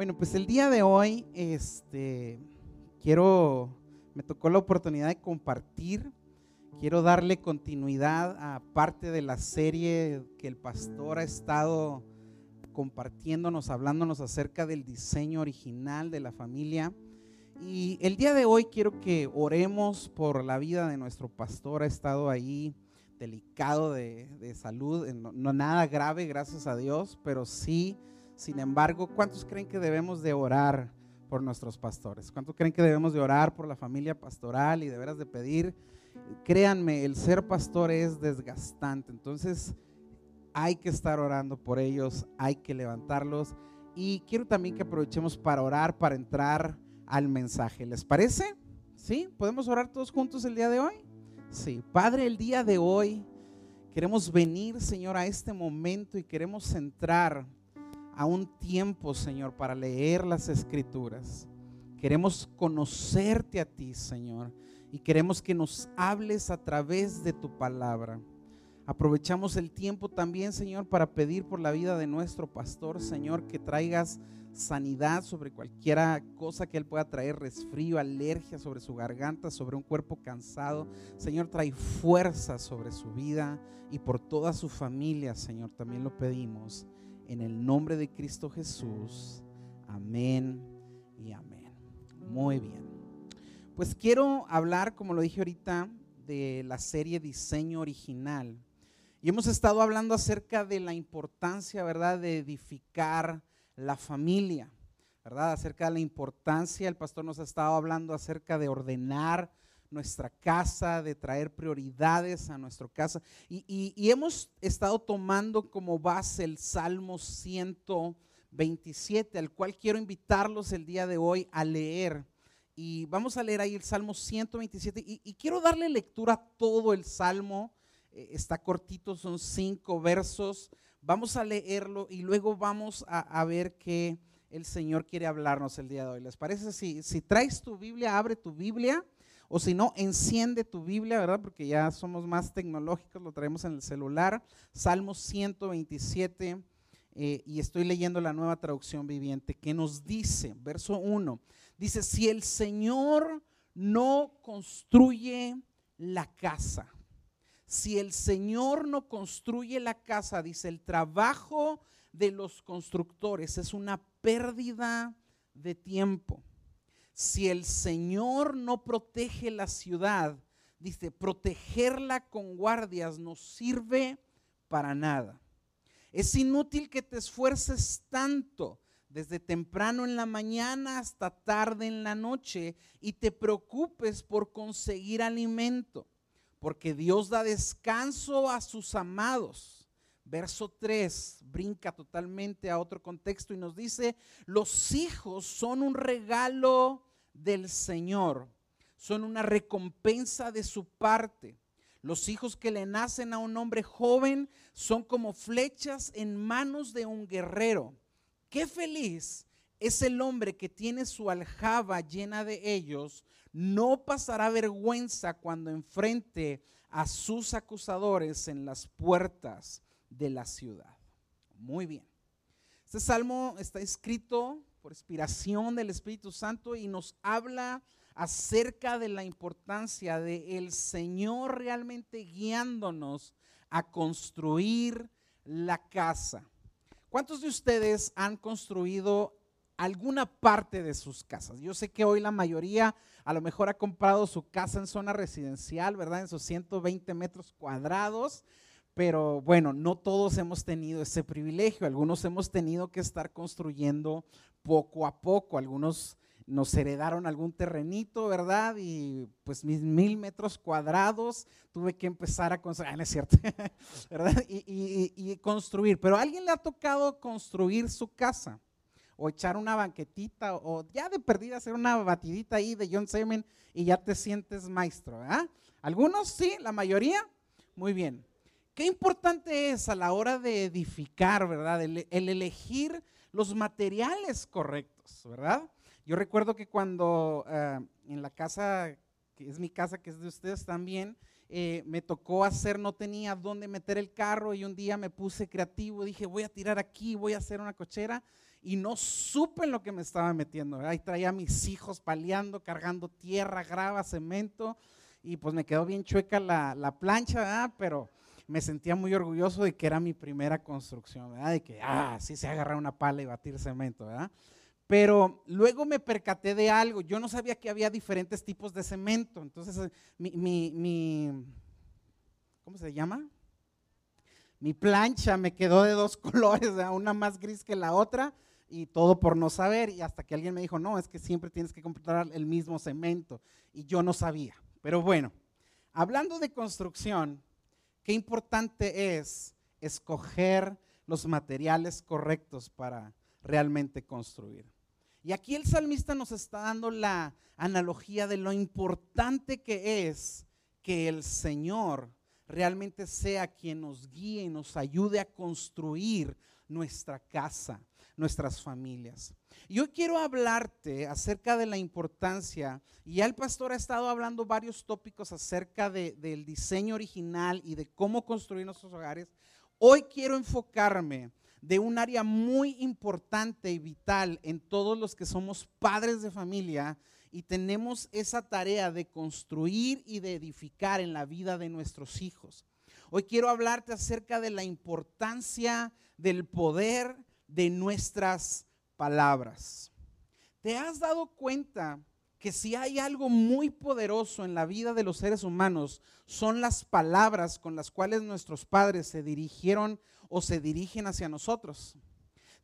Bueno, pues el día de hoy, este, quiero, me tocó la oportunidad de compartir, quiero darle continuidad a parte de la serie que el pastor ha estado compartiéndonos, hablándonos acerca del diseño original de la familia. Y el día de hoy quiero que oremos por la vida de nuestro pastor, ha estado ahí delicado de, salud, no nada grave, gracias a Dios, pero sí sin embargo, ¿cuántos creen que debemos de orar por nuestros pastores? ¿Cuántos creen que debemos de orar por la familia pastoral y de veras de pedir? Créanme, el ser pastor es desgastante, entonces hay que estar orando por ellos, hay que levantarlos y quiero también que aprovechemos para orar, para entrar al mensaje. ¿Les parece? ¿Sí? ¿Podemos orar todos juntos el día de hoy? Sí. Padre, el día de hoy queremos venir, Señor, a este momento y queremos entrar a un tiempo, Señor, para leer las escrituras. Queremos conocerte a ti, Señor, y queremos que nos hables a través de tu palabra. Aprovechamos el tiempo también, Señor, para pedir por la vida de nuestro pastor, Señor, que traigas sanidad sobre cualquiera cosa que él pueda traer, resfrío, alergia sobre su garganta, sobre un cuerpo cansado. Señor, trae fuerza sobre su vida y por toda su familia, Señor, también lo pedimos en el nombre de Cristo Jesús. Amén y amén. Muy bien. Pues quiero hablar, como lo dije ahorita, de la serie Diseño Original. Y hemos estado hablando acerca de la importancia, ¿verdad?, de edificar la familia, ¿verdad? Acerca de la importancia, el pastor nos ha estado hablando acerca de ordenar nuestra casa, de traer prioridades a nuestra casa. Y, hemos estado tomando como base el Salmo 127, al cual quiero invitarlos el día de hoy a leer. Y vamos a leer ahí el Salmo 127. Y, quiero darle lectura a todo el Salmo. Eh, está cortito, son cinco versos. Vamos a leerlo y luego vamos a, ver qué el Señor quiere hablarnos el día de hoy. ¿Les parece? Si, si traes tu Biblia, abre tu Biblia o si no, enciende tu Biblia, ¿verdad? Porque ya somos más tecnológicos, lo traemos en el celular. Salmo 127, eh, y estoy leyendo la nueva traducción viviente, que nos dice, verso 1, dice, si el Señor no construye la casa, si el Señor no construye la casa, dice, el trabajo de los constructores es una pérdida de tiempo si el Señor no protege la ciudad, dice, protegerla con guardias no sirve para nada. Es inútil que te esfuerces tanto desde temprano en la mañana hasta tarde en la noche y te preocupes por conseguir alimento, porque Dios da descanso a sus amados. Verso 3 brinca totalmente a otro contexto y nos dice, los hijos son un regalo del Señor son una recompensa de su parte. Los hijos que le nacen a un hombre joven son como flechas en manos de un guerrero. Qué feliz es el hombre que tiene su aljaba llena de ellos. No pasará vergüenza cuando enfrente a sus acusadores en las puertas de la ciudad. Muy bien. Este salmo está escrito por inspiración del Espíritu Santo y nos habla acerca de la importancia de el Señor realmente guiándonos a construir la casa. ¿Cuántos de ustedes han construido alguna parte de sus casas? Yo sé que hoy la mayoría a lo mejor ha comprado su casa en zona residencial, ¿verdad? En sus 120 metros cuadrados. Pero bueno, no todos hemos tenido ese privilegio. Algunos hemos tenido que estar construyendo poco a poco. Algunos nos heredaron algún terrenito, ¿verdad? Y pues mis mil metros cuadrados tuve que empezar a construir, ah, no es cierto, ¿verdad? Y, construir. Pero a alguien le ha tocado construir su casa o echar una banquetita o ya de perdida hacer una batidita ahí de John Semen y ya te sientes maestro, ¿verdad? Algunos sí, la mayoría, muy bien. Qué importante es a la hora de edificar, ¿verdad? el elegir los materiales correctos, ¿verdad? Yo recuerdo que cuando eh, en la casa, que es mi casa, que es de ustedes también, eh, me tocó hacer, no tenía dónde meter el carro y un día me puse creativo, dije voy a tirar aquí, voy a hacer una cochera y no supe en lo que me estaba metiendo. Ahí traía mis hijos paleando, cargando tierra, grava, cemento y pues me quedó bien chueca la, plancha, pero me sentía muy orgulloso de que era mi primera construcción, de que, ah, sí se agarrar una pala y batir cemento. ¿verdad? Pero luego me percaté de algo, yo no sabía que había diferentes tipos de cemento, entonces eh, mi, mi, mi ¿cómo se llama? Mi plancha me quedó de dos colores, una más gris que la otra, y todo por no saber. Y hasta que alguien me dijo, no, es que siempre tienes que comprar el mismo cemento. Y yo no sabía. Pero bueno, hablando de construcción, qué importante es escoger los materiales correctos para realmente construir. Y aquí el salmista nos está dando la analogía de lo importante que es que el Señor realmente sea quien nos guíe y nos ayude a construir nuestra casa, nuestras familias. Y hoy quiero hablarte acerca de la importancia, y ya el pastor ha estado hablando varios tópicos acerca del diseño original y de cómo construir nuestros hogares. Hoy quiero enfocarme de un área muy importante y vital en todos los que somos padres de familia y tenemos esa tarea de construir y de edificar en la vida de nuestros hijos. Hoy quiero hablarte acerca de la importancia del poder de nuestras palabras. ¿Te has dado cuenta que si hay algo muy poderoso en la vida de los seres humanos, son las palabras con las cuales nuestros padres se dirigieron o se dirigen hacia nosotros?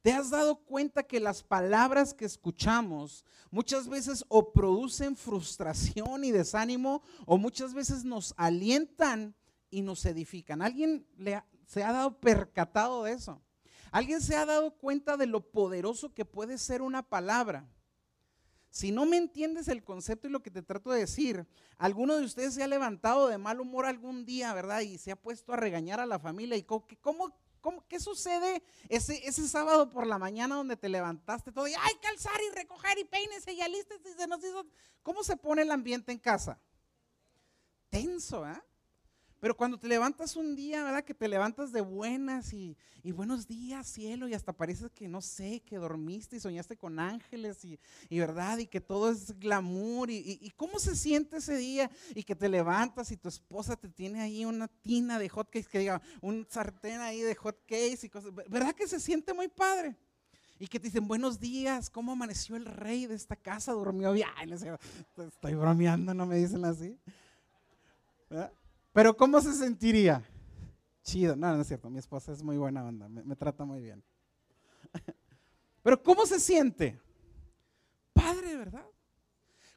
¿Te has dado cuenta que las palabras que escuchamos muchas veces o producen frustración y desánimo o muchas veces nos alientan y nos edifican? ¿Alguien se ha dado percatado de eso? ¿Alguien se ha dado cuenta de lo poderoso que puede ser una palabra? Si no me entiendes el concepto y lo que te trato de decir, alguno de ustedes se ha levantado de mal humor algún día, ¿verdad? Y se ha puesto a regañar a la familia. ¿Y cómo, qué sucede ese, sábado por la mañana donde te levantaste todo y ay, calzar y recoger y peínese y alístese y se nos hizo? ¿Cómo se pone el ambiente en casa? Tenso, ¿eh? Pero cuando te levantas un día, ¿verdad? Que te levantas de buenas y, buenos días, cielo, y hasta parece que no sé, que dormiste y soñaste con ángeles y, ¿verdad? Y que todo es glamour. Y, cómo se siente ese día? Y que te levantas y tu esposa te tiene ahí una tina de hot cakes, que diga, un sartén ahí de hot cakes y cosas. ¿Verdad que se siente muy padre? Y que te dicen, buenos días, ¿cómo amaneció el rey de esta casa? ¿Durmió bien? Estoy bromeando, no me dicen así. ¿Verdad? Pero ¿cómo se sentiría? Chido, no, no es cierto, mi esposa es muy buena onda, me, trata muy bien. Pero ¿cómo se siente? Padre, ¿verdad?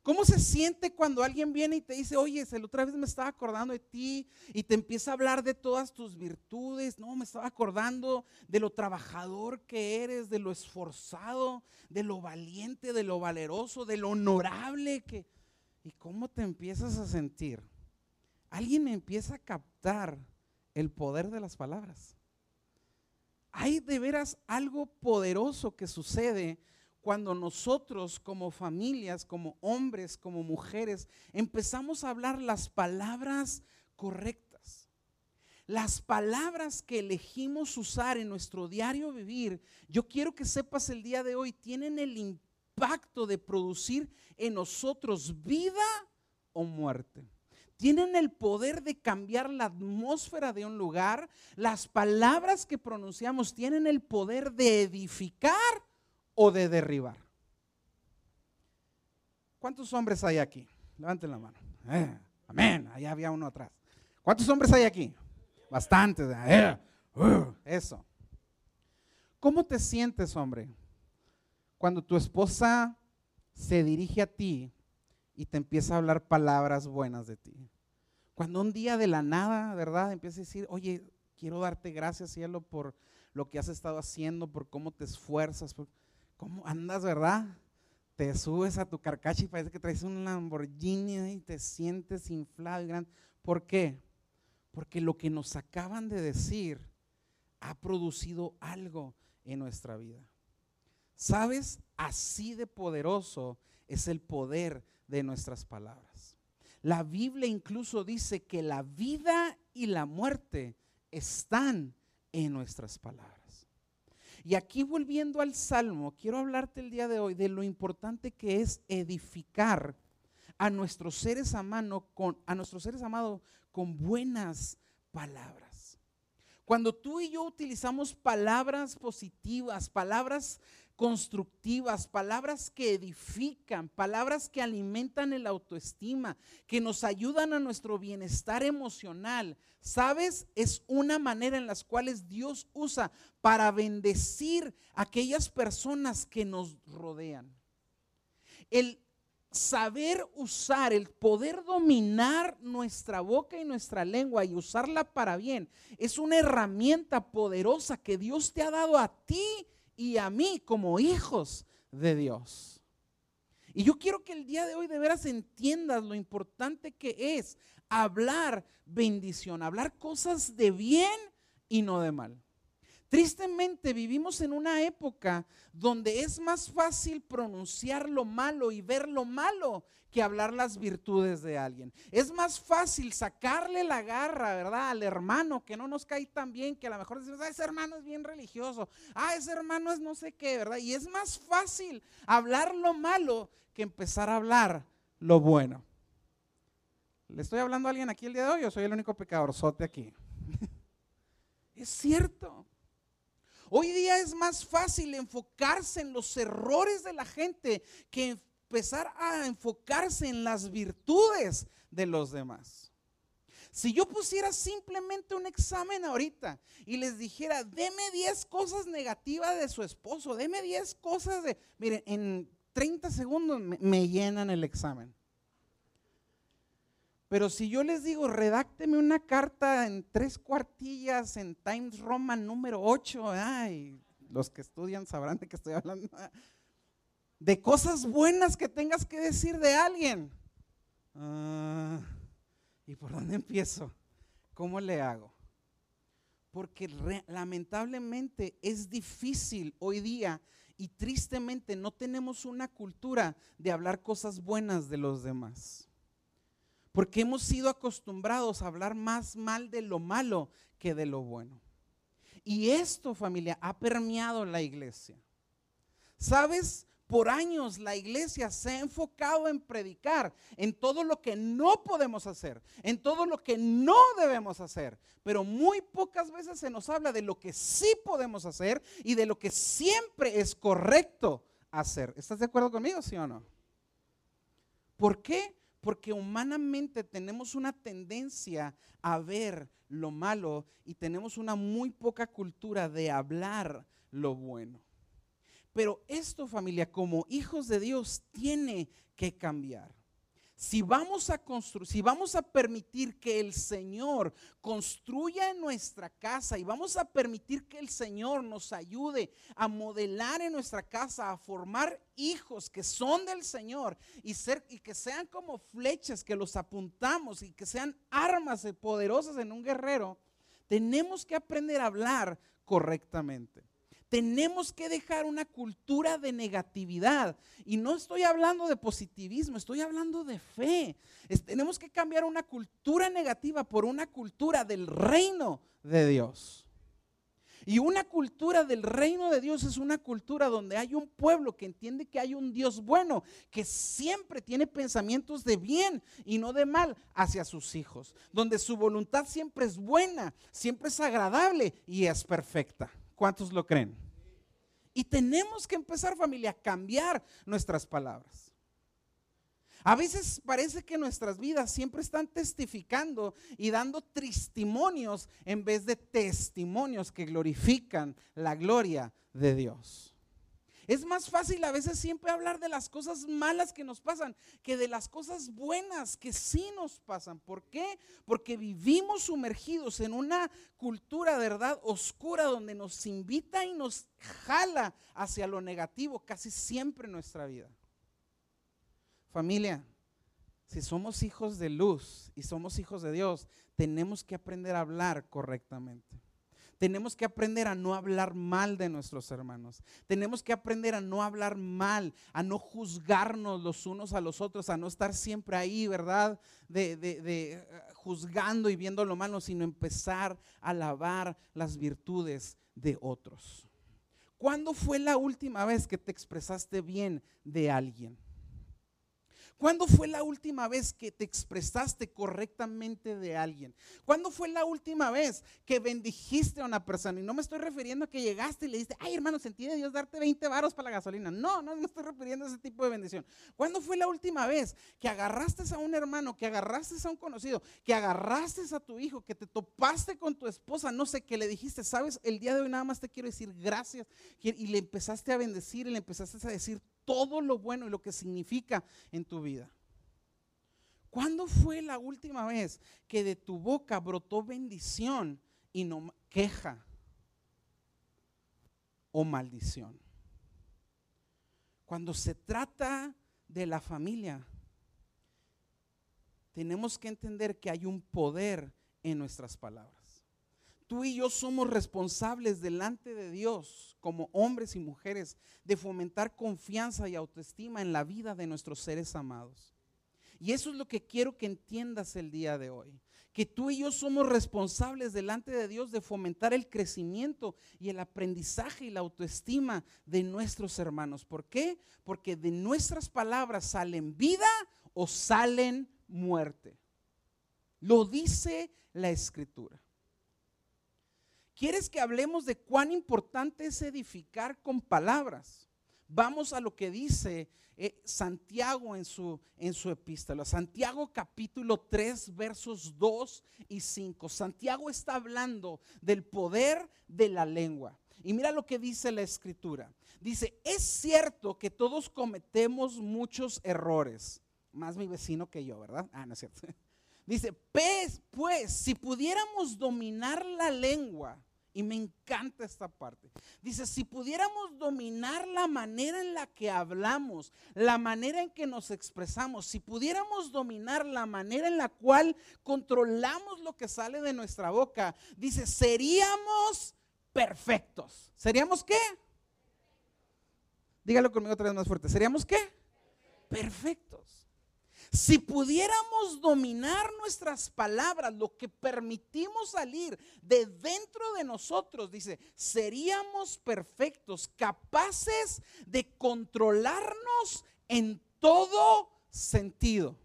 ¿Cómo se siente cuando alguien viene y te dice, oye, la otra vez me estaba acordando de ti y te empieza a hablar de todas tus virtudes? No, me estaba acordando de lo trabajador que eres, de lo esforzado, de lo valiente, de lo valeroso, de lo honorable que... ¿Y cómo te empiezas a sentir? Alguien empieza a captar el poder de las palabras. Hay de veras algo poderoso que sucede cuando nosotros como familias, como hombres, como mujeres, empezamos a hablar las palabras correctas. Las palabras que elegimos usar en nuestro diario vivir, yo quiero que sepas el día de hoy, tienen el impacto de producir en nosotros vida o muerte tienen el poder de cambiar la atmósfera de un lugar. Las palabras que pronunciamos tienen el poder de edificar o de derribar. ¿Cuántos hombres hay aquí? Levanten la mano. Eh, amén. Allá había uno atrás. ¿Cuántos hombres hay aquí? Bastantes. Eh, uh, eso. ¿Cómo te sientes, hombre, cuando tu esposa se dirige a ti y te empieza a hablar palabras buenas de ti. Cuando un día de la nada, ¿verdad? Empieza a decir, oye, quiero darte gracias, cielo, por lo que has estado haciendo, por cómo te esfuerzas, por cómo andas, ¿verdad? Te subes a tu carcacha y parece que traes un Lamborghini y te sientes inflado y grande. ¿Por qué? Porque lo que nos acaban de decir ha producido algo en nuestra vida. ¿Sabes? Así de poderoso es el poder de nuestras palabras. La Biblia incluso dice que la vida y la muerte están en nuestras palabras. Y aquí volviendo al Salmo, quiero hablarte el día de hoy de lo importante que es edificar a nuestros seres amados con, a nuestros seres amados con buenas palabras. Cuando tú y yo utilizamos palabras positivas, palabras constructivas, palabras que edifican, palabras que alimentan el autoestima, que nos ayudan a nuestro bienestar emocional. ¿Sabes? Es una manera en las cuales Dios usa para bendecir a aquellas personas que nos rodean. El saber usar, el poder dominar nuestra boca y nuestra lengua y usarla para bien, es una herramienta poderosa que Dios te ha dado a ti y a mí como hijos de Dios. Y yo quiero que el día de hoy de veras entiendas lo importante que es hablar bendición, hablar cosas de bien y no de mal. Tristemente vivimos en una época donde es más fácil pronunciar lo malo y ver lo malo que hablar las virtudes de alguien. Es más fácil sacarle la garra, ¿verdad? Al hermano que no nos cae tan bien, que a lo mejor decimos, ah, ese hermano es bien religioso, ah, ese hermano es no sé qué, ¿verdad? Y es más fácil hablar lo malo que empezar a hablar lo bueno. ¿Le estoy hablando a alguien aquí el día de hoy o soy el único pecadorzote aquí? es cierto. Hoy día es más fácil enfocarse en los errores de la gente que empezar a enfocarse en las virtudes de los demás. Si yo pusiera simplemente un examen ahorita y les dijera, deme 10 cosas negativas de su esposo, deme 10 cosas de, miren, en 30 segundos me, llenan el examen. Pero si yo les digo, redácteme una carta en tres cuartillas en Times Roman número 8, ay, los que estudian sabrán de qué estoy hablando de cosas buenas que tengas que decir de alguien. Ah, ¿Y por dónde empiezo? ¿Cómo le hago? Porque lamentablemente es difícil hoy día y tristemente no tenemos una cultura de hablar cosas buenas de los demás. Porque hemos sido acostumbrados a hablar más mal de lo malo que de lo bueno. Y esto, familia, ha permeado la iglesia. ¿Sabes? Por años la iglesia se ha enfocado en predicar, en todo lo que no podemos hacer, en todo lo que no debemos hacer, pero muy pocas veces se nos habla de lo que sí podemos hacer y de lo que siempre es correcto hacer. ¿Estás de acuerdo conmigo, sí o no? ¿Por qué? Porque humanamente tenemos una tendencia a ver lo malo y tenemos una muy poca cultura de hablar lo bueno. Pero esto familia, como hijos de Dios, tiene que cambiar. Si vamos a construir, si vamos a permitir que el Señor construya en nuestra casa y vamos a permitir que el Señor nos ayude a modelar en nuestra casa, a formar hijos que son del Señor y ser y que sean como flechas que los apuntamos y que sean armas poderosas en un guerrero, tenemos que aprender a hablar correctamente. Tenemos que dejar una cultura de negatividad. Y no estoy hablando de positivismo, estoy hablando de fe. tenemos que cambiar una cultura negativa por una cultura del reino de Dios. Y una cultura del reino de Dios es una cultura donde hay un pueblo que entiende que hay un Dios bueno, que siempre tiene pensamientos de bien y no de mal hacia sus hijos, donde su voluntad siempre es buena, siempre es agradable y es perfecta. ¿Cuántos lo creen? Y tenemos que empezar familia a cambiar nuestras palabras. A veces parece que nuestras vidas siempre están testificando y dando testimonios en vez de testimonios que glorifican la gloria de Dios. Es más fácil a veces siempre hablar de las cosas malas que nos pasan que de las cosas buenas que sí nos pasan. ¿Por qué? Porque vivimos sumergidos en una cultura, verdad, oscura donde nos invita y nos jala hacia lo negativo casi siempre en nuestra vida. Familia, si somos hijos de luz y somos hijos de Dios, tenemos que aprender a hablar correctamente. Tenemos que aprender a no hablar mal de nuestros hermanos. Tenemos que aprender a no hablar mal, a no juzgarnos los unos a los otros, a no estar siempre ahí, ¿verdad? De, eh, juzgando y viendo lo malo, sino empezar a alabar las virtudes de otros. ¿Cuándo fue la última vez que te expresaste bien de alguien? ¿Cuándo fue la última vez que te expresaste correctamente de alguien? ¿Cuándo fue la última vez que bendijiste a una persona? Y no me estoy refiriendo a que llegaste y le dijiste, ay hermano, sentí de Dios darte 20 varos para la gasolina. No, no me estoy refiriendo a ese tipo de bendición. ¿Cuándo fue la última vez que agarraste a un hermano, que agarraste a un conocido, que agarraste a tu hijo, que te topaste con tu esposa, no sé, que le dijiste, sabes, el día de hoy nada más te quiero decir gracias y le empezaste a bendecir y le empezaste a decir todo lo bueno y lo que significa en tu vida. ¿Cuándo fue la última vez que de tu boca brotó bendición y no queja o maldición? Cuando se trata de la familia, tenemos que entender que hay un poder en nuestras palabras tú y yo somos responsables delante de Dios como hombres y mujeres de fomentar confianza y autoestima en la vida de nuestros seres amados. Y eso es lo que quiero que entiendas el día de hoy. Que tú y yo somos responsables delante de Dios de fomentar el crecimiento y el aprendizaje y la autoestima de nuestros hermanos. ¿Por qué? Porque de nuestras palabras salen vida o salen muerte. Lo dice la escritura. ¿Quieres que hablemos de cuán importante es edificar con palabras? Vamos a lo que dice eh, Santiago en su, en su epístola. Santiago capítulo 3 versos 2 y 5. Santiago está hablando del poder de la lengua. Y mira lo que dice la escritura. Dice, es cierto que todos cometemos muchos errores. Más mi vecino que yo, ¿verdad? Ah, no es cierto. Dice, pues, pues, si pudiéramos dominar la lengua, y me encanta esta parte. Dice, si pudiéramos dominar la manera en la que hablamos, la manera en que nos expresamos, si pudiéramos dominar la manera en la cual controlamos lo que sale de nuestra boca, dice, seríamos perfectos. ¿Seríamos qué? Dígalo conmigo otra vez más fuerte. ¿Seríamos qué? Perfectos. Si pudiéramos dominar nuestras palabras, lo que permitimos salir de dentro de nosotros, dice, seríamos perfectos, capaces de controlarnos en todo sentido.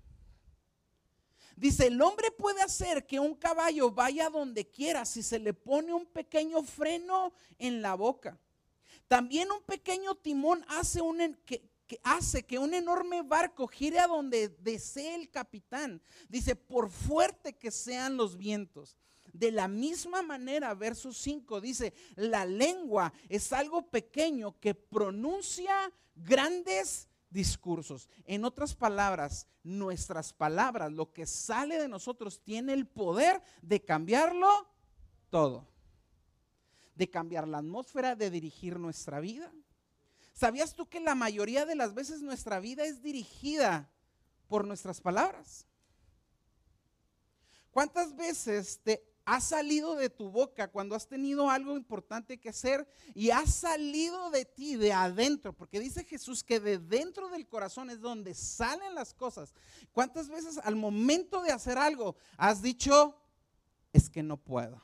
Dice, el hombre puede hacer que un caballo vaya donde quiera si se le pone un pequeño freno en la boca. También un pequeño timón hace un, que, que hace que un enorme barco gire a donde desee el capitán. Dice, por fuerte que sean los vientos. De la misma manera, verso 5 dice, la lengua es algo pequeño que pronuncia grandes discursos. En otras palabras, nuestras palabras, lo que sale de nosotros, tiene el poder de cambiarlo todo. De cambiar la atmósfera, de dirigir nuestra vida ¿Sabías tú que la mayoría de las veces nuestra vida es dirigida por nuestras palabras? ¿Cuántas veces te ha salido de tu boca cuando has tenido algo importante que hacer y ha salido de ti, de adentro? Porque dice Jesús que de dentro del corazón es donde salen las cosas. ¿Cuántas veces al momento de hacer algo has dicho, es que no puedo?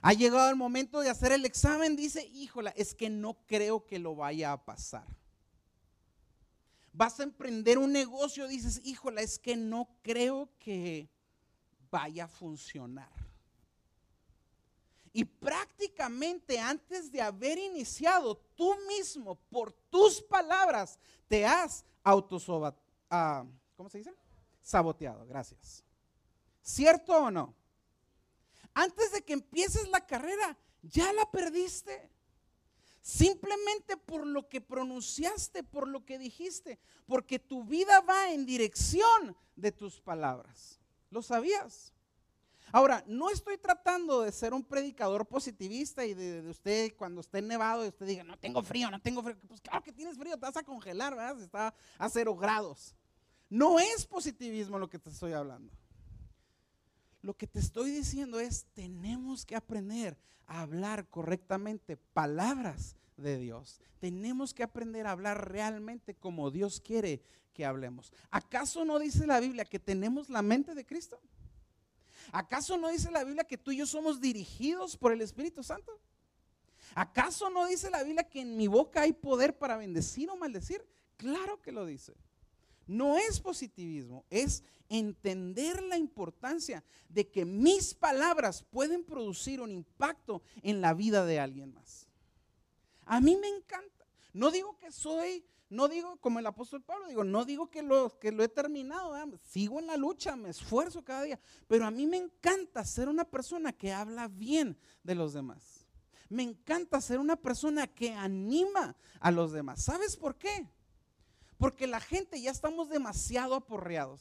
Ha llegado el momento de hacer el examen, dice, híjola, es que no creo que lo vaya a pasar. Vas a emprender un negocio, dices, híjola, es que no creo que vaya a funcionar. Y prácticamente antes de haber iniciado, tú mismo, por tus palabras, te has autosobat, ah, ¿cómo se dice? Saboteado, gracias. ¿Cierto o no? Antes de que empieces la carrera, ya la perdiste. Simplemente por lo que pronunciaste, por lo que dijiste, porque tu vida va en dirección de tus palabras. ¿Lo sabías? Ahora, no estoy tratando de ser un predicador positivista y de, usted cuando esté nevado y usted diga, no tengo frío, no tengo frío. Pues claro que tienes frío, te vas a congelar, ¿verdad? está a cero grados. No es positivismo lo que te estoy hablando. Lo que te estoy diciendo es, tenemos que aprender a hablar correctamente palabras de Dios. Tenemos que aprender a hablar realmente como Dios quiere que hablemos. ¿Acaso no dice la Biblia que tenemos la mente de Cristo? ¿Acaso no dice la Biblia que tú y yo somos dirigidos por el Espíritu Santo? ¿Acaso no dice la Biblia que en mi boca hay poder para bendecir o maldecir? Claro que lo dice. No es positivismo, es entender la importancia de que mis palabras pueden producir un impacto en la vida de alguien más. A mí me encanta. No digo que soy, no digo como el apóstol Pablo, digo, no digo que lo, que lo he terminado, sigo en la lucha, me esfuerzo cada día, pero a mí me encanta ser una persona que habla bien de los demás. Me encanta ser una persona que anima a los demás. ¿Sabes por qué? Porque la gente ya estamos demasiado aporreados.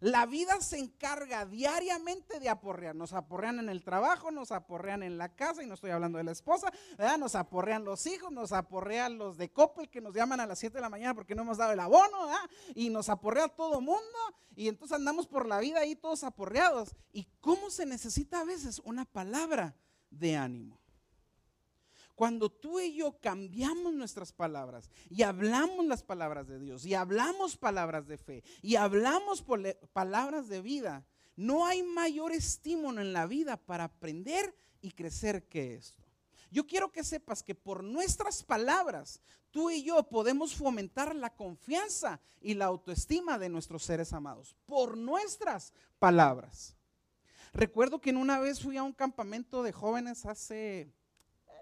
La vida se encarga diariamente de aporrear. Nos aporrean en el trabajo, nos aporrean en la casa, y no estoy hablando de la esposa, nos aporrean los hijos, nos aporrean los de Coppel que nos llaman a las 7 de la mañana porque no hemos dado el abono, y nos aporrea todo mundo, y entonces andamos por la vida ahí todos aporreados. ¿Y cómo se necesita a veces una palabra de ánimo? Cuando tú y yo cambiamos nuestras palabras y hablamos las palabras de Dios y hablamos palabras de fe y hablamos palabras de vida, no hay mayor estímulo en la vida para aprender y crecer que esto. Yo quiero que sepas que por nuestras palabras, tú y yo podemos fomentar la confianza y la autoestima de nuestros seres amados. Por nuestras palabras. Recuerdo que en una vez fui a un campamento de jóvenes hace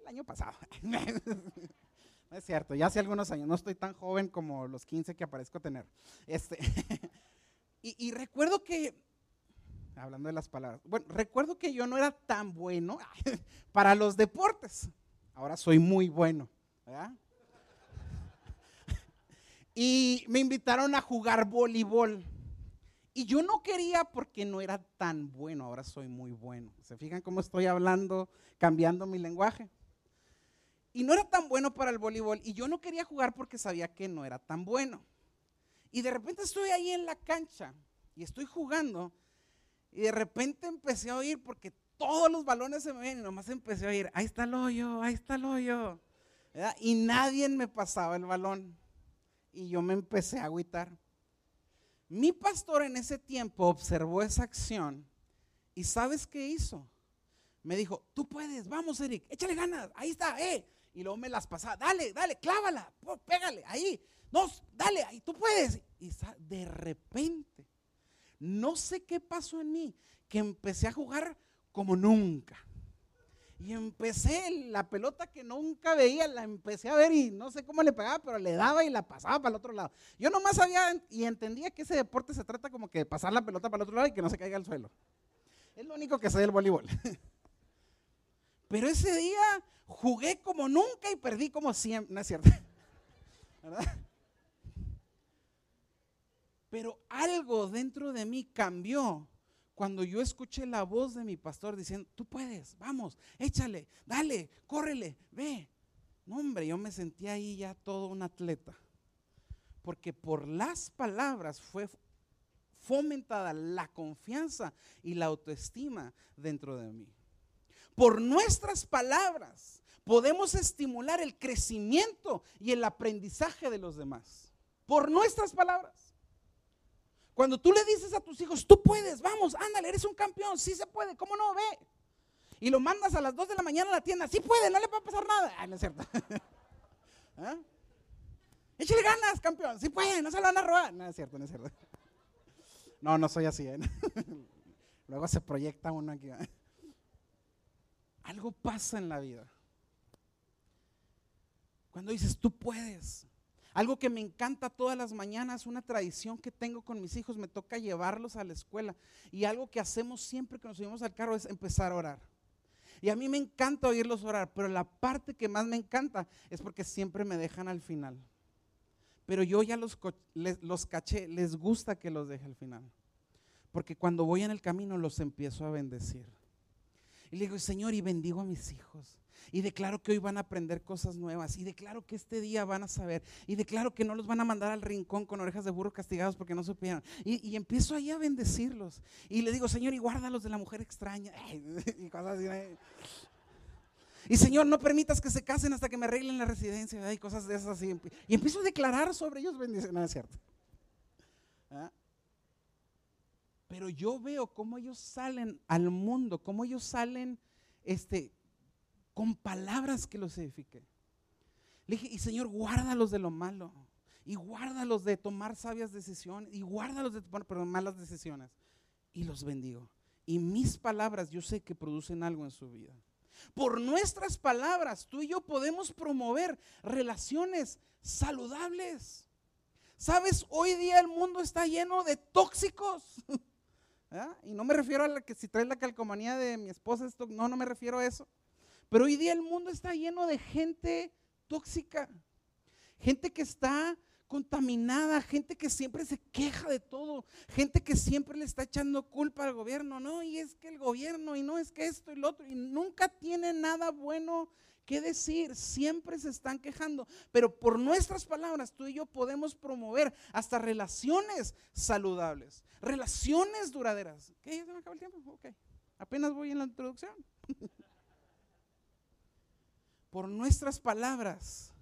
año pasado. no es cierto, ya hace algunos años, no estoy tan joven como los 15 que aparezco tener. Este, y, recuerdo que, hablando de las palabras, bueno, recuerdo que yo no era tan bueno para los deportes. Ahora soy muy bueno. Y me invitaron a jugar voleibol. Y yo no quería porque no era tan bueno, ahora soy muy bueno. ¿Se fijan cómo estoy hablando, cambiando mi lenguaje? Y no era tan bueno para el voleibol y yo no quería jugar porque sabía que no era tan bueno. Y de repente estoy ahí en la cancha y estoy jugando y de repente empecé a oír porque todos los balones se me ven y nomás empecé a oír, ahí está el hoyo, ahí está el hoyo. Y nadie me pasaba el balón. Y yo me empecé a agüitar. Mi pastor en ese tiempo observó esa acción y ¿sabes qué hizo? Me dijo, tú puedes, vamos Eric, échale ganas, ahí está, eh, y luego me las pasaba, dale, dale, clávala, pégale, ahí, no, dale, ahí, tú puedes. Y de repente, no sé qué pasó en mí, que empecé a jugar como nunca. Y empecé la pelota que nunca veía, la empecé a ver y no sé cómo le pegaba, pero le daba y la pasaba para el otro lado. Yo nomás sabía y entendía que ese deporte se trata como que de pasar la pelota para el otro lado y que no se caiga al suelo. Es lo único que sé del voleibol. Pero ese día jugué como nunca y perdí como siempre. No es cierto. ¿Verdad? Pero algo dentro de mí cambió cuando yo escuché la voz de mi pastor diciendo, tú puedes, vamos, échale, dale, córrele, ve. No, hombre, yo me sentía ahí ya todo un atleta. Porque por las palabras fue fomentada la confianza y la autoestima dentro de mí por nuestras palabras podemos estimular el crecimiento y el aprendizaje de los demás. Por nuestras palabras. Cuando tú le dices a tus hijos, tú puedes, vamos, ándale, eres un campeón, sí se puede, ¿cómo no? Ve. Y lo mandas a las 2 de la mañana a la tienda, sí puede, no le va a pasar nada. Ah, no es cierto. ¿Ah? Échale ganas, campeón, sí puede, no se lo van a robar. No es cierto, no es cierto. No, no soy así. ¿eh? Luego se proyecta uno aquí. ¿eh? Algo pasa en la vida. Cuando dices, tú puedes. Algo que me encanta todas las mañanas, una tradición que tengo con mis hijos, me toca llevarlos a la escuela. Y algo que hacemos siempre que nos subimos al carro es empezar a orar. Y a mí me encanta oírlos orar, pero la parte que más me encanta es porque siempre me dejan al final. Pero yo ya los, los caché, les gusta que los deje al final. Porque cuando voy en el camino los empiezo a bendecir. Y le digo, Señor, y bendigo a mis hijos. Y declaro que hoy van a aprender cosas nuevas. Y declaro que este día van a saber. Y declaro que no los van a mandar al rincón con orejas de burro castigados porque no supieron. Y, y empiezo ahí a bendecirlos. Y le digo, Señor, y guárdalos de la mujer extraña. y cosas así. Y Señor, no permitas que se casen hasta que me arreglen la residencia. Y cosas de esas así. Y empiezo a declarar sobre ellos bendiciones. No es cierto. ¿Ah? Pero yo veo cómo ellos salen al mundo, cómo ellos salen este, con palabras que los edifique. Le dije, y Señor, guárdalos de lo malo. Y guárdalos de tomar sabias decisiones. Y guárdalos de tomar malas decisiones. Y los bendigo. Y mis palabras yo sé que producen algo en su vida. Por nuestras palabras, tú y yo podemos promover relaciones saludables. Sabes, hoy día el mundo está lleno de tóxicos. ¿Ah? Y no me refiero a la que si traes la calcomanía de mi esposa, esto, no, no me refiero a eso. Pero hoy día el mundo está lleno de gente tóxica, gente que está contaminada, gente que siempre se queja de todo, gente que siempre le está echando culpa al gobierno, no, y es que el gobierno, y no es que esto y lo otro, y nunca tiene nada bueno que decir, siempre se están quejando, pero por nuestras palabras tú y yo podemos promover hasta relaciones saludables, relaciones duraderas. ¿Qué? ¿Ya se me acaba el tiempo? Ok, apenas voy en la introducción. por nuestras palabras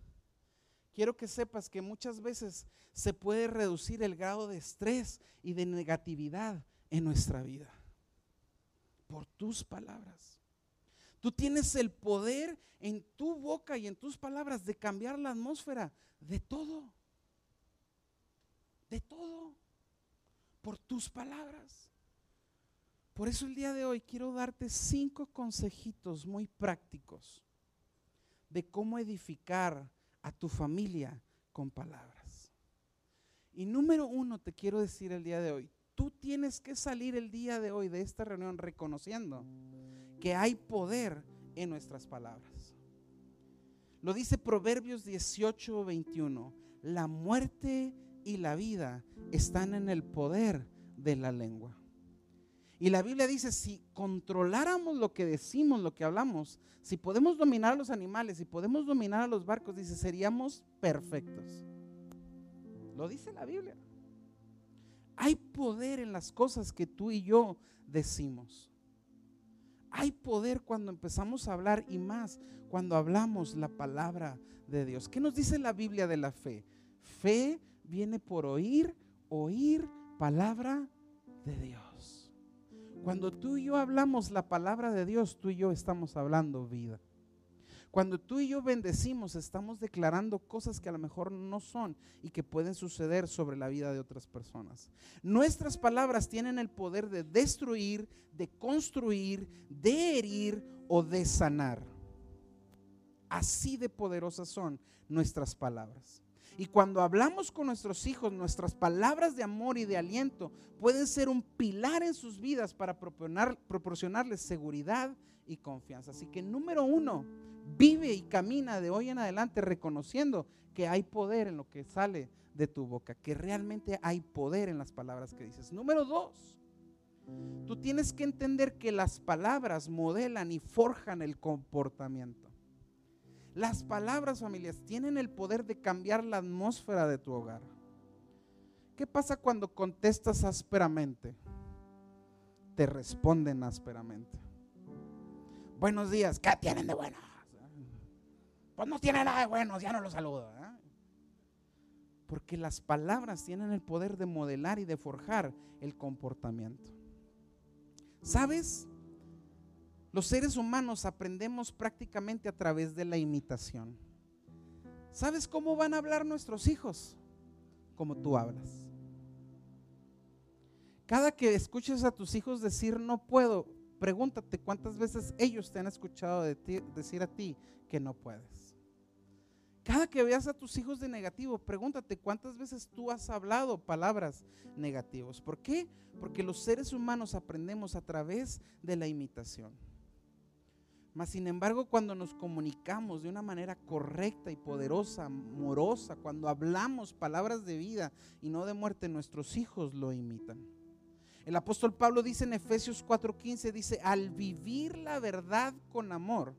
quiero que sepas que muchas veces se puede reducir el grado de estrés y de negatividad en nuestra vida. Por tus palabras. Tú tienes el poder en tu boca y en tus palabras de cambiar la atmósfera de todo. De todo. Por tus palabras. Por eso el día de hoy quiero darte cinco consejitos muy prácticos de cómo edificar a tu familia con palabras. Y número uno, te quiero decir el día de hoy, tú tienes que salir el día de hoy de esta reunión reconociendo que hay poder en nuestras palabras. Lo dice Proverbios 18, 21. La muerte y la vida están en el poder de la lengua. Y la Biblia dice, si controláramos lo que decimos, lo que hablamos, si podemos dominar a los animales, si podemos dominar a los barcos, dice, seríamos perfectos. Lo dice la Biblia. Hay poder en las cosas que tú y yo decimos. Hay poder cuando empezamos a hablar y más cuando hablamos la palabra de Dios. ¿Qué nos dice la Biblia de la fe? Fe viene por oír, oír palabra de Dios. Cuando tú y yo hablamos la palabra de Dios, tú y yo estamos hablando vida. Cuando tú y yo bendecimos, estamos declarando cosas que a lo mejor no son y que pueden suceder sobre la vida de otras personas. Nuestras palabras tienen el poder de destruir, de construir, de herir o de sanar. Así de poderosas son nuestras palabras. Y cuando hablamos con nuestros hijos, nuestras palabras de amor y de aliento pueden ser un pilar en sus vidas para proporcionarles seguridad y confianza. Así que número uno, vive y camina de hoy en adelante reconociendo que hay poder en lo que sale de tu boca, que realmente hay poder en las palabras que dices. Número dos, tú tienes que entender que las palabras modelan y forjan el comportamiento. Las palabras, familias, tienen el poder de cambiar la atmósfera de tu hogar. ¿Qué pasa cuando contestas ásperamente? Te responden ásperamente. Buenos días, ¿qué tienen de bueno? Pues no tiene nada de buenos, ya no los saludo. ¿eh? Porque las palabras tienen el poder de modelar y de forjar el comportamiento. ¿Sabes? Los seres humanos aprendemos prácticamente a través de la imitación. ¿Sabes cómo van a hablar nuestros hijos? Como tú hablas. Cada que escuches a tus hijos decir no puedo, pregúntate cuántas veces ellos te han escuchado decir a ti que no puedes. Cada que veas a tus hijos de negativo, pregúntate cuántas veces tú has hablado palabras negativas. ¿Por qué? Porque los seres humanos aprendemos a través de la imitación. Mas, sin embargo, cuando nos comunicamos de una manera correcta y poderosa, amorosa, cuando hablamos palabras de vida y no de muerte, nuestros hijos lo imitan. El apóstol Pablo dice en Efesios 4:15, dice, al vivir la verdad con amor,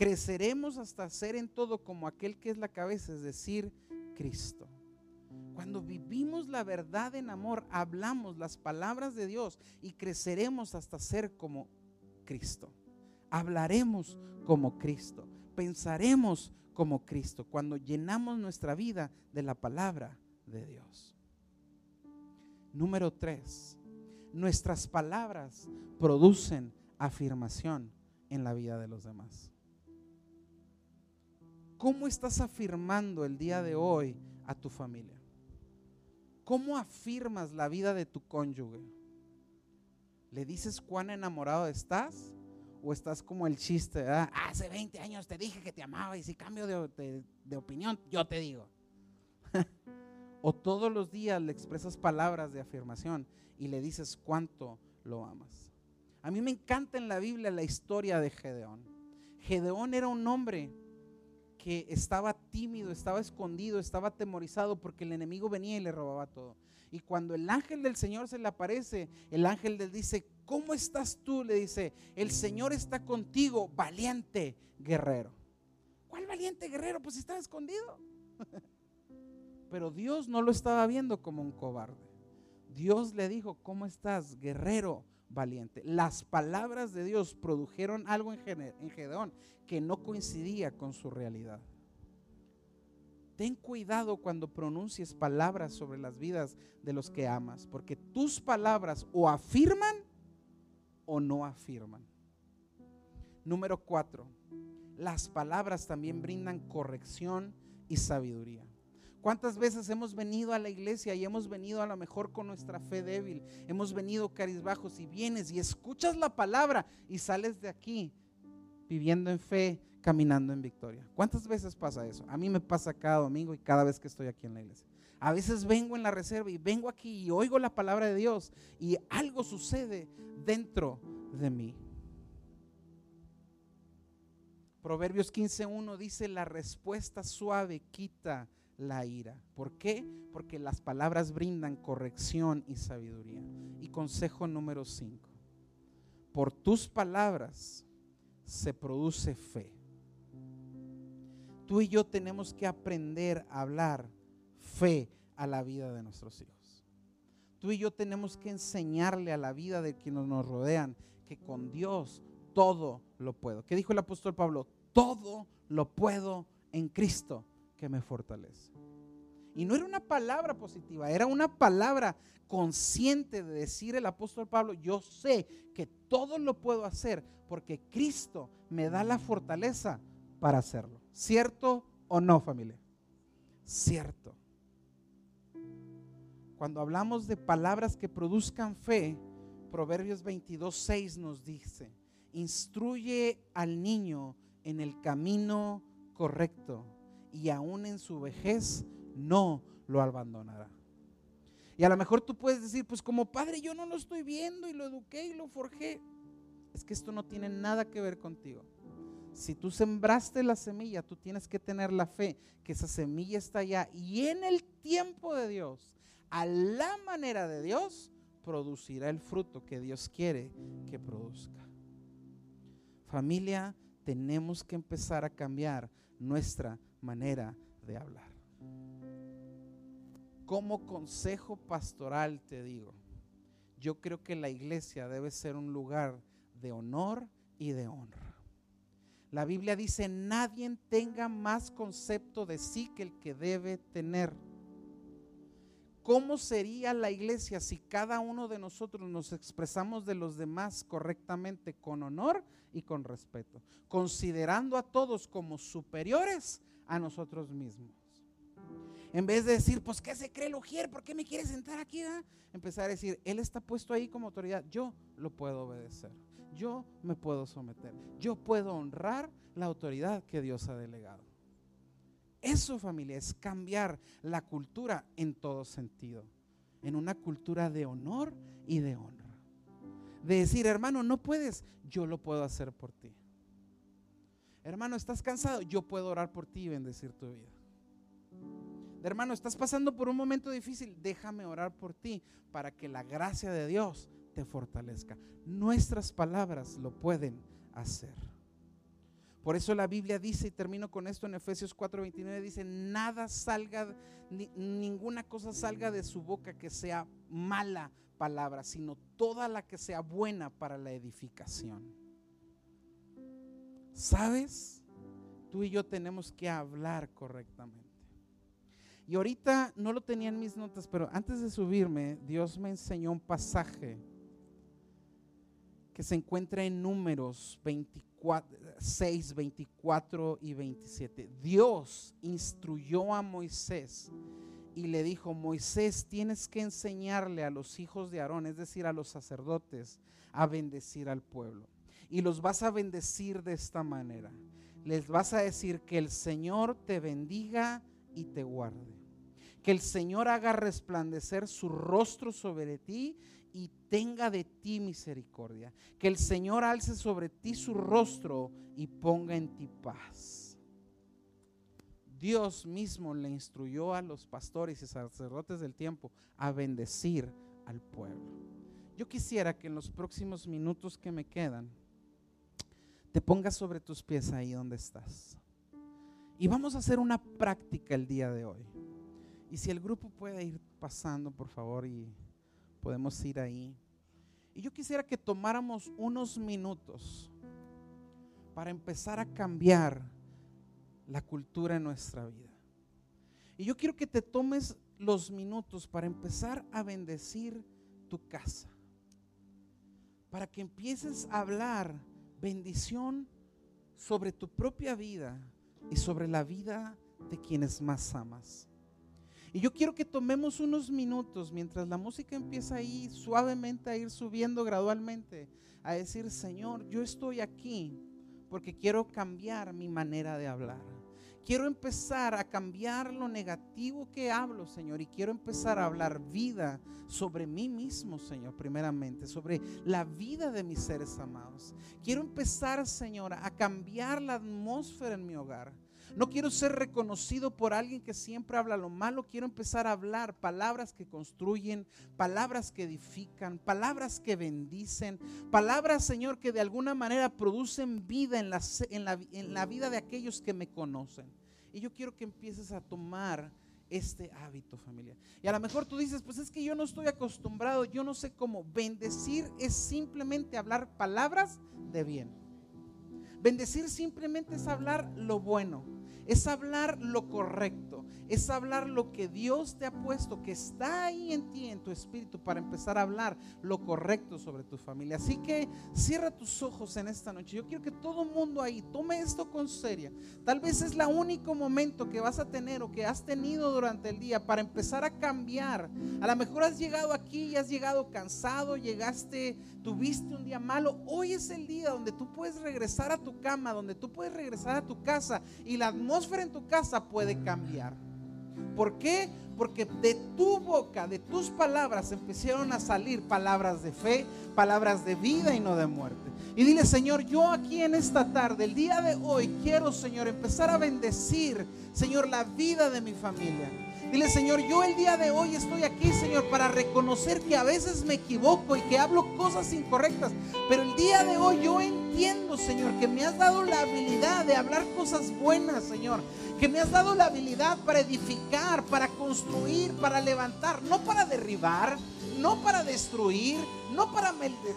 creceremos hasta ser en todo como aquel que es la cabeza, es decir, Cristo. Cuando vivimos la verdad en amor, hablamos las palabras de Dios y creceremos hasta ser como Cristo hablaremos como Cristo, pensaremos como Cristo, cuando llenamos nuestra vida de la palabra de Dios. Número tres, nuestras palabras producen afirmación en la vida de los demás. ¿Cómo estás afirmando el día de hoy a tu familia? ¿Cómo afirmas la vida de tu cónyuge? ¿Le dices cuán enamorado estás? ¿O estás como el chiste? Hace 20 años te dije que te amaba y si cambio de, de opinión, yo te digo. o todos los días le expresas palabras de afirmación y le dices cuánto lo amas. A mí me encanta en la Biblia la historia de Gedeón. Gedeón era un hombre que estaba tímido, estaba escondido, estaba atemorizado porque el enemigo venía y le robaba todo. Y cuando el ángel del Señor se le aparece, el ángel le dice, ¿cómo estás tú? Le dice, el Señor está contigo, valiente guerrero. ¿Cuál valiente guerrero? Pues estaba escondido. Pero Dios no lo estaba viendo como un cobarde. Dios le dijo, ¿cómo estás, guerrero valiente? Las palabras de Dios produjeron algo en Gedeón que no coincidía con su realidad. Ten cuidado cuando pronuncies palabras sobre las vidas de los que amas, porque tus palabras o afirman o no afirman. Número cuatro, las palabras también brindan corrección y sabiduría. ¿Cuántas veces hemos venido a la iglesia y hemos venido a lo mejor con nuestra fe débil? Hemos venido carizbajos y vienes y escuchas la palabra y sales de aquí viviendo en fe, caminando en victoria. ¿Cuántas veces pasa eso? A mí me pasa cada domingo y cada vez que estoy aquí en la iglesia. A veces vengo en la reserva y vengo aquí y oigo la palabra de Dios y algo sucede dentro de mí. Proverbios 15.1 dice, la respuesta suave quita la ira. ¿Por qué? Porque las palabras brindan corrección y sabiduría. Y consejo número 5. Por tus palabras se produce fe. Tú y yo tenemos que aprender a hablar fe a la vida de nuestros hijos. Tú y yo tenemos que enseñarle a la vida de quienes nos rodean que con Dios todo lo puedo. ¿Qué dijo el apóstol Pablo? Todo lo puedo en Cristo que me fortalece. Y no era una palabra positiva, era una palabra consciente de decir el apóstol Pablo, yo sé que todo lo puedo hacer porque Cristo me da la fortaleza para hacerlo. ¿Cierto o no, familia? Cierto. Cuando hablamos de palabras que produzcan fe, Proverbios 22, 6 nos dice, instruye al niño en el camino correcto y aún en su vejez no lo abandonará. Y a lo mejor tú puedes decir, pues como padre yo no lo estoy viendo y lo eduqué y lo forjé. Es que esto no tiene nada que ver contigo. Si tú sembraste la semilla, tú tienes que tener la fe que esa semilla está allá y en el tiempo de Dios, a la manera de Dios, producirá el fruto que Dios quiere que produzca. Familia, tenemos que empezar a cambiar nuestra manera de hablar. Como consejo pastoral te digo, yo creo que la iglesia debe ser un lugar de honor y de honra. La Biblia dice, nadie tenga más concepto de sí que el que debe tener. ¿Cómo sería la iglesia si cada uno de nosotros nos expresamos de los demás correctamente, con honor y con respeto, considerando a todos como superiores a nosotros mismos? En vez de decir, pues, ¿qué se cree el Ujier? ¿Por qué me quiere sentar aquí? Empezar a decir, Él está puesto ahí como autoridad. Yo lo puedo obedecer. Yo me puedo someter. Yo puedo honrar la autoridad que Dios ha delegado. Eso, familia, es cambiar la cultura en todo sentido. En una cultura de honor y de honra. De decir, hermano, no puedes, yo lo puedo hacer por ti. Hermano, ¿estás cansado? Yo puedo orar por ti y bendecir tu vida hermano, estás pasando por un momento difícil, déjame orar por ti para que la gracia de Dios te fortalezca. Nuestras palabras lo pueden hacer. Por eso la Biblia dice, y termino con esto en Efesios 4:29, dice, nada salga, ninguna cosa salga de su boca que sea mala palabra, sino toda la que sea buena para la edificación. ¿Sabes? Tú y yo tenemos que hablar correctamente. Y ahorita no lo tenía en mis notas, pero antes de subirme, Dios me enseñó un pasaje que se encuentra en números 24 6, 24 y 27. Dios instruyó a Moisés y le dijo, Moisés, tienes que enseñarle a los hijos de Aarón, es decir, a los sacerdotes, a bendecir al pueblo. Y los vas a bendecir de esta manera. Les vas a decir que el Señor te bendiga y te guarde. Que el Señor haga resplandecer su rostro sobre ti y tenga de ti misericordia. Que el Señor alce sobre ti su rostro y ponga en ti paz. Dios mismo le instruyó a los pastores y sacerdotes del tiempo a bendecir al pueblo. Yo quisiera que en los próximos minutos que me quedan, te pongas sobre tus pies ahí donde estás. Y vamos a hacer una práctica el día de hoy. Y si el grupo puede ir pasando, por favor, y podemos ir ahí. Y yo quisiera que tomáramos unos minutos para empezar a cambiar la cultura en nuestra vida. Y yo quiero que te tomes los minutos para empezar a bendecir tu casa. Para que empieces a hablar bendición sobre tu propia vida y sobre la vida de quienes más amas. Y yo quiero que tomemos unos minutos mientras la música empieza ahí suavemente a ir subiendo gradualmente, a decir, Señor, yo estoy aquí porque quiero cambiar mi manera de hablar. Quiero empezar a cambiar lo negativo que hablo, Señor, y quiero empezar a hablar vida sobre mí mismo, Señor, primeramente, sobre la vida de mis seres amados. Quiero empezar, Señor, a cambiar la atmósfera en mi hogar. No quiero ser reconocido por alguien que siempre habla lo malo. Quiero empezar a hablar palabras que construyen, palabras que edifican, palabras que bendicen, palabras, Señor, que de alguna manera producen vida en la, en la, en la vida de aquellos que me conocen. Y yo quiero que empieces a tomar este hábito familiar. Y a lo mejor tú dices, pues es que yo no estoy acostumbrado, yo no sé cómo. Bendecir es simplemente hablar palabras de bien. Bendecir simplemente es hablar lo bueno es hablar lo correcto, es hablar lo que Dios te ha puesto, que está ahí en ti, en tu espíritu, para empezar a hablar lo correcto sobre tu familia. Así que cierra tus ojos en esta noche. Yo quiero que todo el mundo ahí tome esto con seria. Tal vez es el único momento que vas a tener o que has tenido durante el día para empezar a cambiar. A lo mejor has llegado aquí y has llegado cansado, llegaste, tuviste un día malo. Hoy es el día donde tú puedes regresar a tu cama, donde tú puedes regresar a tu casa y la atmósfera en tu casa puede cambiar. ¿Por qué? Porque de tu boca, de tus palabras, empezaron a salir palabras de fe, palabras de vida y no de muerte. Y dile, Señor, yo aquí en esta tarde, el día de hoy, quiero, Señor, empezar a bendecir, Señor, la vida de mi familia. Dile, Señor, yo el día de hoy estoy aquí, Señor, para reconocer que a veces me equivoco y que hablo cosas incorrectas. Pero el día de hoy yo entiendo, Señor, que me has dado la habilidad de hablar cosas buenas, Señor que me has dado la habilidad para edificar, para construir, para levantar, no para derribar, no para destruir, no para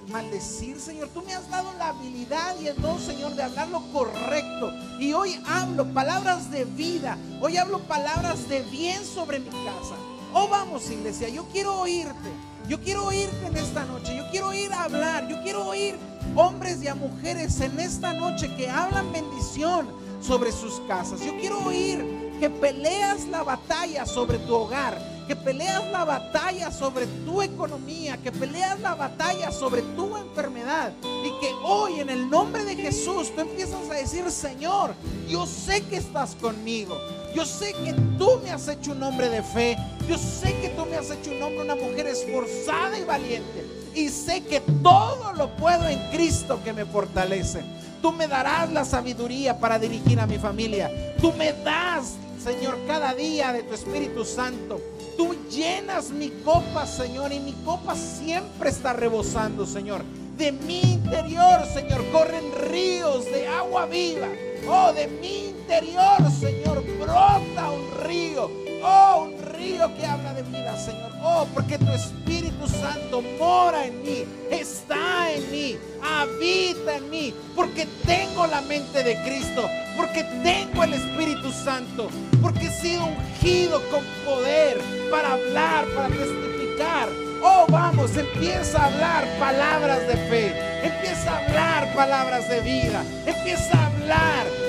maldecir, Señor. Tú me has dado la habilidad y el don, Señor, de hablar lo correcto. Y hoy hablo palabras de vida, hoy hablo palabras de bien sobre mi casa. Oh, vamos, iglesia, yo quiero oírte. Yo quiero oírte en esta noche. Yo quiero oír hablar. Yo quiero oír hombres y a mujeres en esta noche que hablan bendición sobre sus casas. Yo quiero oír que peleas la batalla sobre tu hogar, que peleas la batalla sobre tu economía, que peleas la batalla sobre tu enfermedad y que hoy en el nombre de Jesús tú empiezas a decir, Señor, yo sé que estás conmigo. Yo sé que tú me has hecho un hombre de fe. Yo sé que tú me has hecho un hombre, una mujer esforzada y valiente. Y sé que todo lo puedo en Cristo que me fortalece. Tú me darás la sabiduría para dirigir a mi familia. Tú me das, Señor, cada día de tu Espíritu Santo. Tú llenas mi copa, Señor, y mi copa siempre está rebosando, Señor. De mi interior, Señor, corren ríos de agua viva. Oh, de mi interior, Señor, brota un río. Oh, un que habla de vida, Señor. Oh, porque tu Espíritu Santo mora en mí, está en mí, habita en mí, porque tengo la mente de Cristo, porque tengo el Espíritu Santo, porque he sido ungido con poder para hablar, para testificar. Oh, vamos, empieza a hablar palabras de fe Empieza a hablar palabras de vida. Empieza a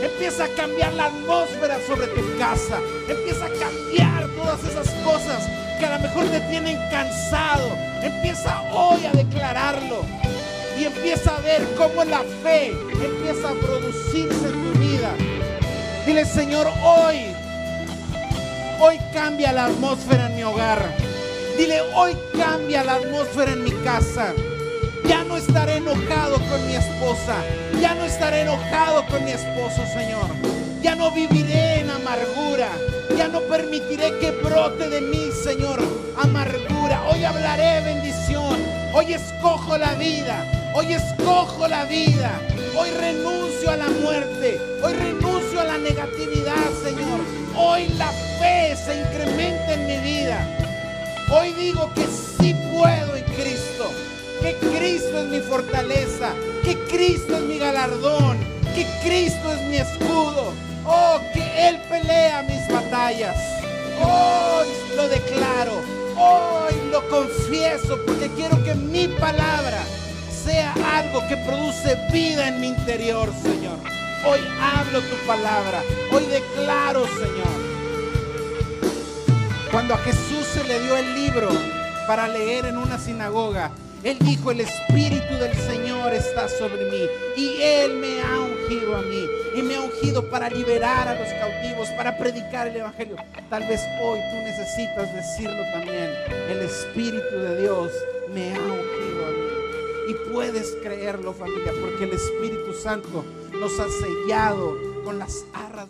Empieza a cambiar la atmósfera sobre tu casa. Empieza a cambiar todas esas cosas que a lo mejor te tienen cansado. Empieza hoy a declararlo. Y empieza a ver cómo la fe empieza a producirse en tu vida. Dile, Señor, hoy, hoy cambia la atmósfera en mi hogar. Dile, hoy cambia la atmósfera en mi casa. Ya no estaré enojado con mi esposa. Ya no estaré enojado con mi esposo, Señor. Ya no viviré en amargura. Ya no permitiré que brote de mí, Señor, amargura. Hoy hablaré bendición. Hoy escojo la vida. Hoy escojo la vida. Hoy renuncio a la muerte. Hoy renuncio a la negatividad, Señor. Hoy la fe se incrementa en mi vida. Hoy digo que sí puedo en Cristo. Que Cristo es mi fortaleza. Que Cristo es mi galardón. Que Cristo es mi escudo. Oh, que Él pelea mis batallas. Hoy lo declaro. Hoy lo confieso porque quiero que mi palabra sea algo que produce vida en mi interior, Señor. Hoy hablo tu palabra. Hoy declaro, Señor. Cuando a Jesús se le dio el libro para leer en una sinagoga, él dijo, el Espíritu del Señor está sobre mí y Él me ha ungido a mí y me ha ungido para liberar a los cautivos, para predicar el Evangelio. Tal vez hoy tú necesitas decirlo también. El Espíritu de Dios me ha ungido a mí. Y puedes creerlo familia, porque el Espíritu Santo nos ha sellado con las arras